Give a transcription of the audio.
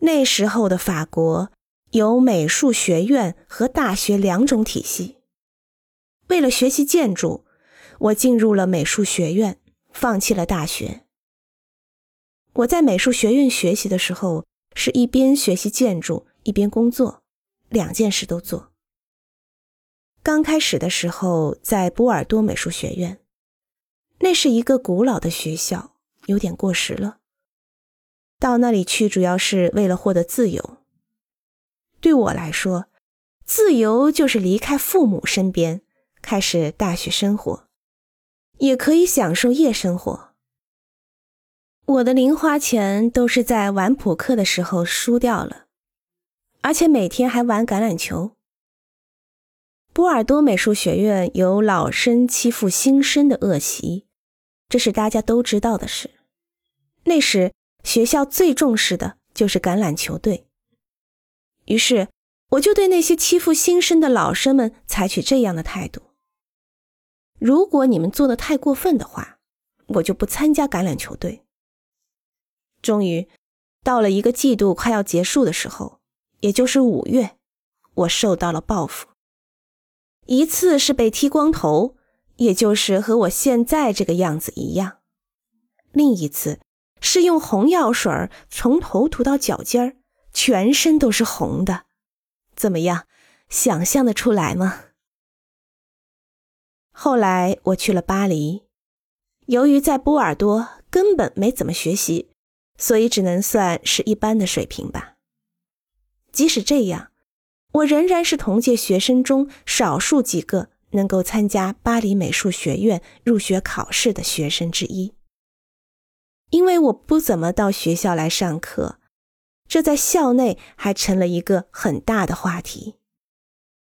那时候的法国有美术学院和大学两种体系。为了学习建筑，我进入了美术学院，放弃了大学。我在美术学院学习的时候，是一边学习建筑一边工作，两件事都做。刚开始的时候，在波尔多美术学院，那是一个古老的学校，有点过时了。到那里去主要是为了获得自由。对我来说，自由就是离开父母身边。开始大学生活，也可以享受夜生活。我的零花钱都是在玩扑克的时候输掉了，而且每天还玩橄榄球。波尔多美术学院有老生欺负新生的恶习，这是大家都知道的事。那时学校最重视的就是橄榄球队，于是我就对那些欺负新生的老生们采取这样的态度。如果你们做的太过分的话，我就不参加橄榄球队。终于，到了一个季度快要结束的时候，也就是五月，我受到了报复。一次是被剃光头，也就是和我现在这个样子一样；另一次是用红药水从头涂到脚尖儿，全身都是红的。怎么样，想象的出来吗？后来我去了巴黎，由于在波尔多根本没怎么学习，所以只能算是一般的水平吧。即使这样，我仍然是同届学生中少数几个能够参加巴黎美术学院入学考试的学生之一。因为我不怎么到学校来上课，这在校内还成了一个很大的话题。